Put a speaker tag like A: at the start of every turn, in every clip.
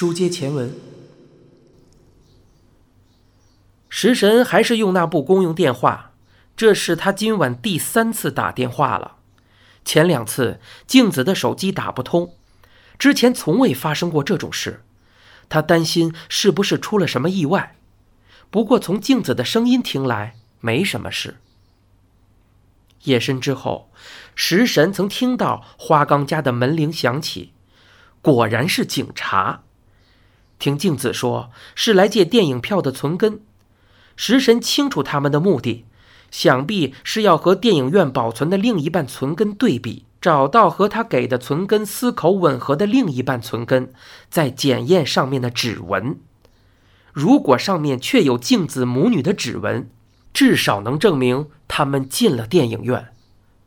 A: 书接前文，食神还是用那部公用电话，这是他今晚第三次打电话了。前两次镜子的手机打不通，之前从未发生过这种事，他担心是不是出了什么意外。不过从镜子的声音听来，没什么事。夜深之后，食神曾听到花岗家的门铃响起，果然是警察。听镜子说，是来借电影票的存根。食神清楚他们的目的，想必是要和电影院保存的另一半存根对比，找到和他给的存根丝口吻合的另一半存根，再检验上面的指纹。如果上面确有镜子母女的指纹，至少能证明他们进了电影院。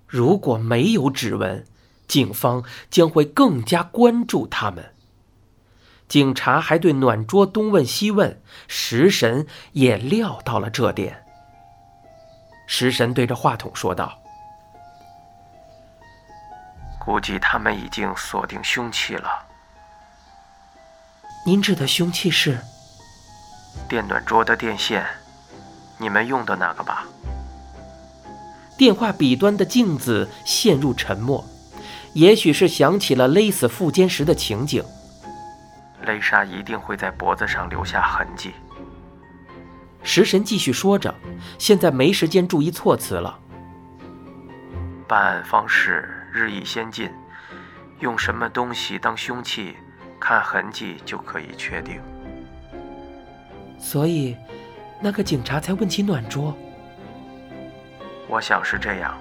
A: 如果没有指纹，警方将会更加关注他们。警察还对暖桌东问西问，食神也料到了这点。食神对着话筒说道：“
B: 估计他们已经锁定凶器了。
A: 您指的凶器是
B: 电暖桌的电线，你们用的那个吧？”
A: 电话笔端的镜子陷入沉默，也许是想起了勒死富坚时的情景。
B: 雷莎一定会在脖子上留下痕迹。
A: 食神继续说着，现在没时间注意措辞了。
B: 办案方式日益先进，用什么东西当凶器，看痕迹就可以确定。
A: 所以，那个警察才问起暖桌。
B: 我想是这样。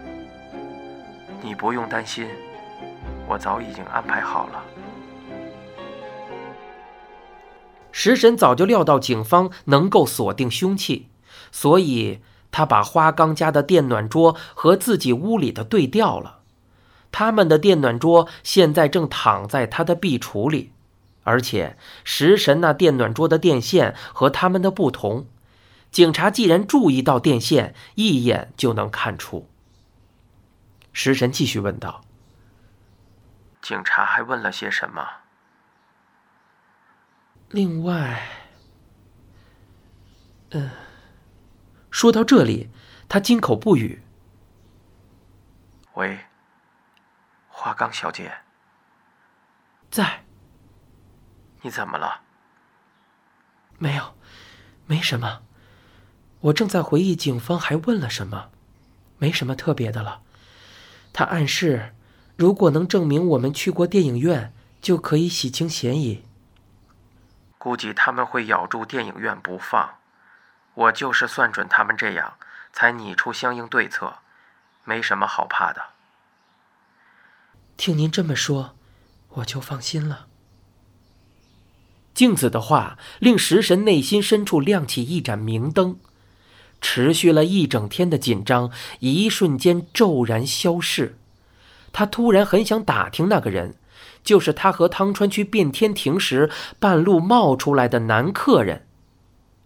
B: 你不用担心，我早已经安排好了。
A: 食神早就料到警方能够锁定凶器，所以他把花岗家的电暖桌和自己屋里的对调了。他们的电暖桌现在正躺在他的壁橱里，而且食神那电暖桌的电线和他们的不同。警察既然注意到电线，一眼就能看出。食神继续问道：“
B: 警察还问了些什么？”
A: 另外，嗯，说到这里，他金口不语。
B: 喂，花岗小姐，
A: 在。
B: 你怎么了？
A: 没有，没什么。我正在回忆警方还问了什么，没什么特别的了。他暗示，如果能证明我们去过电影院，就可以洗清嫌疑。
B: 估计他们会咬住电影院不放，我就是算准他们这样，才拟出相应对策，没什么好怕的。
A: 听您这么说，我就放心了。镜子的话令食神内心深处亮起一盏明灯，持续了一整天的紧张一瞬间骤然消逝。他突然很想打听那个人。就是他和汤川去变天庭时半路冒出来的男客人，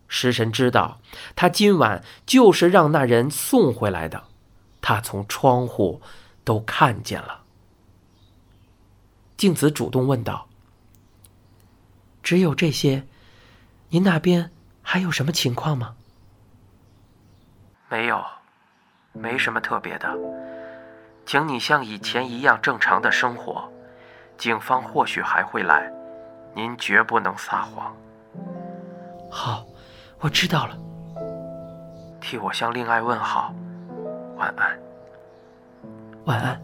A: 食神知道他今晚就是让那人送回来的，他从窗户都看见了。静子主动问道：“只有这些？您那边还有什么情况吗？”“
B: 没有，没什么特别的，请你像以前一样正常的生活。”警方或许还会来，您绝不能撒谎。
A: 好，我知道了。
B: 替我向令爱问好，晚安。
A: 晚安。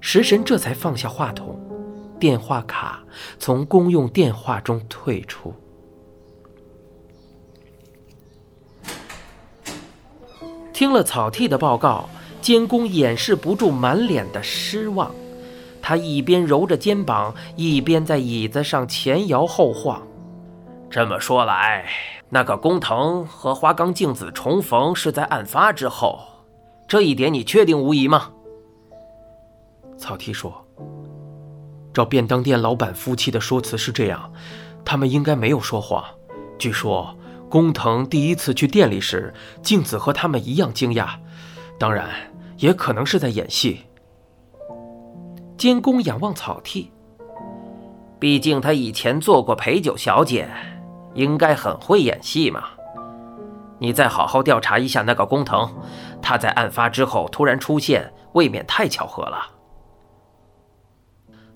A: 食神这才放下话筒，电话卡从公用电话中退出。听了草剃的报告，监工掩饰不住满脸的失望。他一边揉着肩膀，一边在椅子上前摇后晃。这么说来，那个工藤和花冈静子重逢是在案发之后，这一点你确定无疑吗？草剃说：“照便当店老板夫妻的说辞是这样，他们应该没有说谎。据说工藤第一次去店里时，静子和他们一样惊讶，当然也可能是在演戏。”监工仰望草剃，毕竟他以前做过陪酒小姐，应该很会演戏嘛。你再好好调查一下那个工藤，他在案发之后突然出现，未免太巧合了。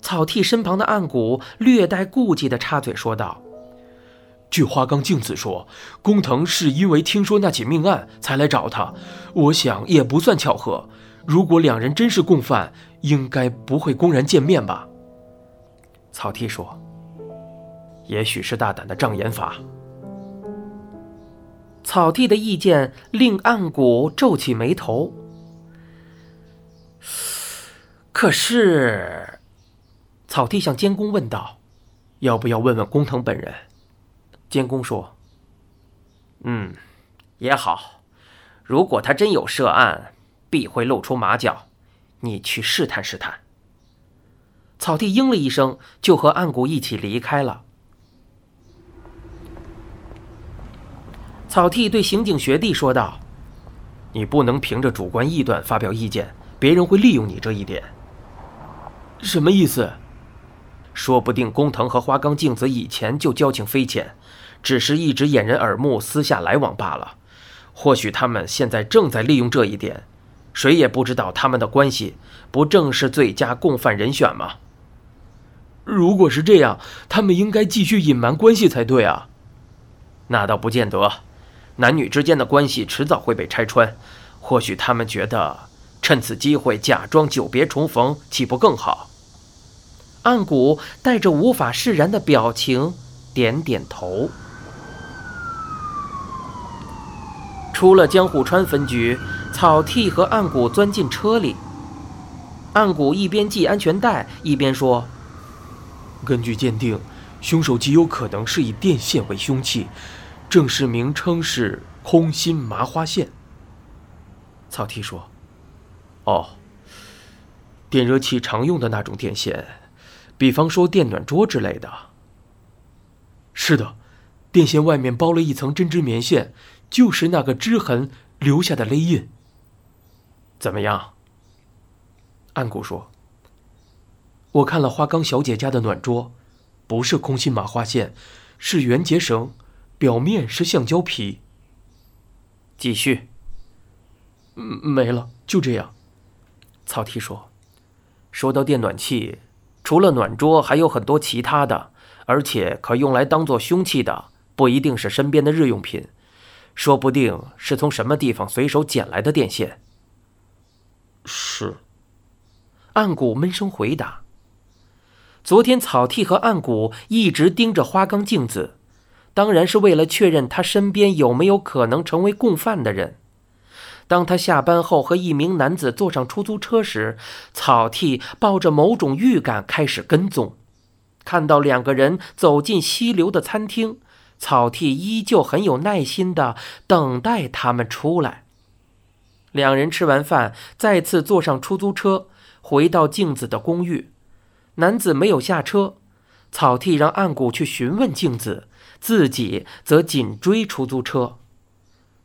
A: 草剃身旁的岸谷略带顾忌地插嘴说道：“
C: 据花冈镜子说，工藤是因为听说那起命案才来找他，我想也不算巧合。如果两人真是共犯，应该不会公然见面吧？”
B: 草剃说：“也许是大胆的障眼法。”
A: 草剃的意见令岸谷皱起眉头。可是，草剃向监工问道：“要不要问问工藤本人？”监工说：“嗯，也好。如果他真有涉案，必会露出马脚。你去试探试探。”草剃应了一声，就和岸谷一起离开了。草剃对刑警学弟说道：“
B: 你不能凭着主观臆断发表意见，别人会利用你这一点。
C: 什么意思？
B: 说不定工藤和花冈镜子以前就交情匪浅，只是一直掩人耳目，私下来往罢了。或许他们现在正在利用这一点，谁也不知道他们的关系，不正是最佳共犯人选吗？
C: 如果是这样，他们应该继续隐瞒关系才对啊。
B: 那倒不见得。”男女之间的关系迟早会被拆穿，或许他们觉得趁此机会假装久别重逢，岂不更好？
A: 岸谷带着无法释然的表情，点点头。出了江户川分局，草剃和岸谷钻进车里。岸谷一边系安全带，一边说：“
C: 根据鉴定，凶手极有可能是以电线为凶器。”正式名称是空心麻花线。
B: 草剃说：“哦，
C: 电热器常用的那种电线，比方说电暖桌之类的。是的，电线外面包了一层针织棉线，就是那个织痕留下的勒印。
B: 怎么样？”
C: 岸谷说：“我看了花冈小姐家的暖桌，不是空心麻花线，是圆结绳。”表面是橡胶皮。
B: 继续。
C: 嗯，没了，就这样。
B: 草剃说：“说到电暖器，除了暖桌，还有很多其他的，而且可用来当做凶器的，不一定是身边的日用品，说不定是从什么地方随手捡来的电线。”
C: 是。
A: 岸谷闷声回答：“昨天草剃和岸谷一直盯着花冈镜子。”当然是为了确认他身边有没有可能成为共犯的人。当他下班后和一名男子坐上出租车时，草剃抱着某种预感开始跟踪。看到两个人走进溪流的餐厅，草剃依旧很有耐心地等待他们出来。两人吃完饭，再次坐上出租车，回到镜子的公寓。男子没有下车，草剃让岸谷去询问镜子。自己则紧追出租车，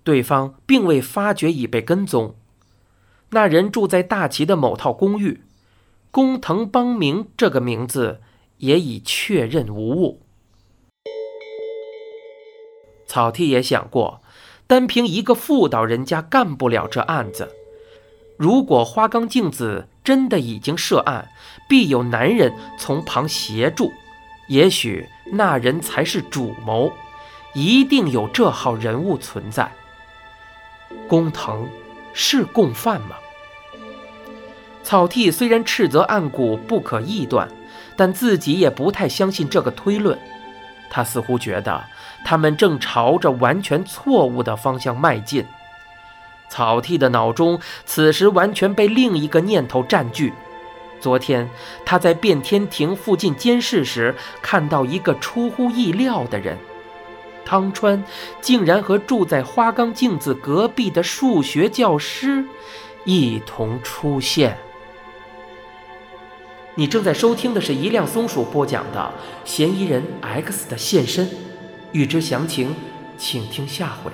A: 对方并未发觉已被跟踪。那人住在大崎的某套公寓，工藤邦明这个名字也已确认无误。草剃也想过，单凭一个妇道人家干不了这案子。如果花冈镜子真的已经涉案，必有男人从旁协助。也许那人才是主谋，一定有这号人物存在。工藤是共犯吗？草剃虽然斥责案骨不可臆断，但自己也不太相信这个推论。他似乎觉得他们正朝着完全错误的方向迈进。草剃的脑中此时完全被另一个念头占据。昨天他在变天亭附近监视时，看到一个出乎意料的人，汤川竟然和住在花冈镜子隔壁的数学教师一同出现。你正在收听的是一辆松鼠播讲的《嫌疑人 X 的现身》，欲知详情，请听下回。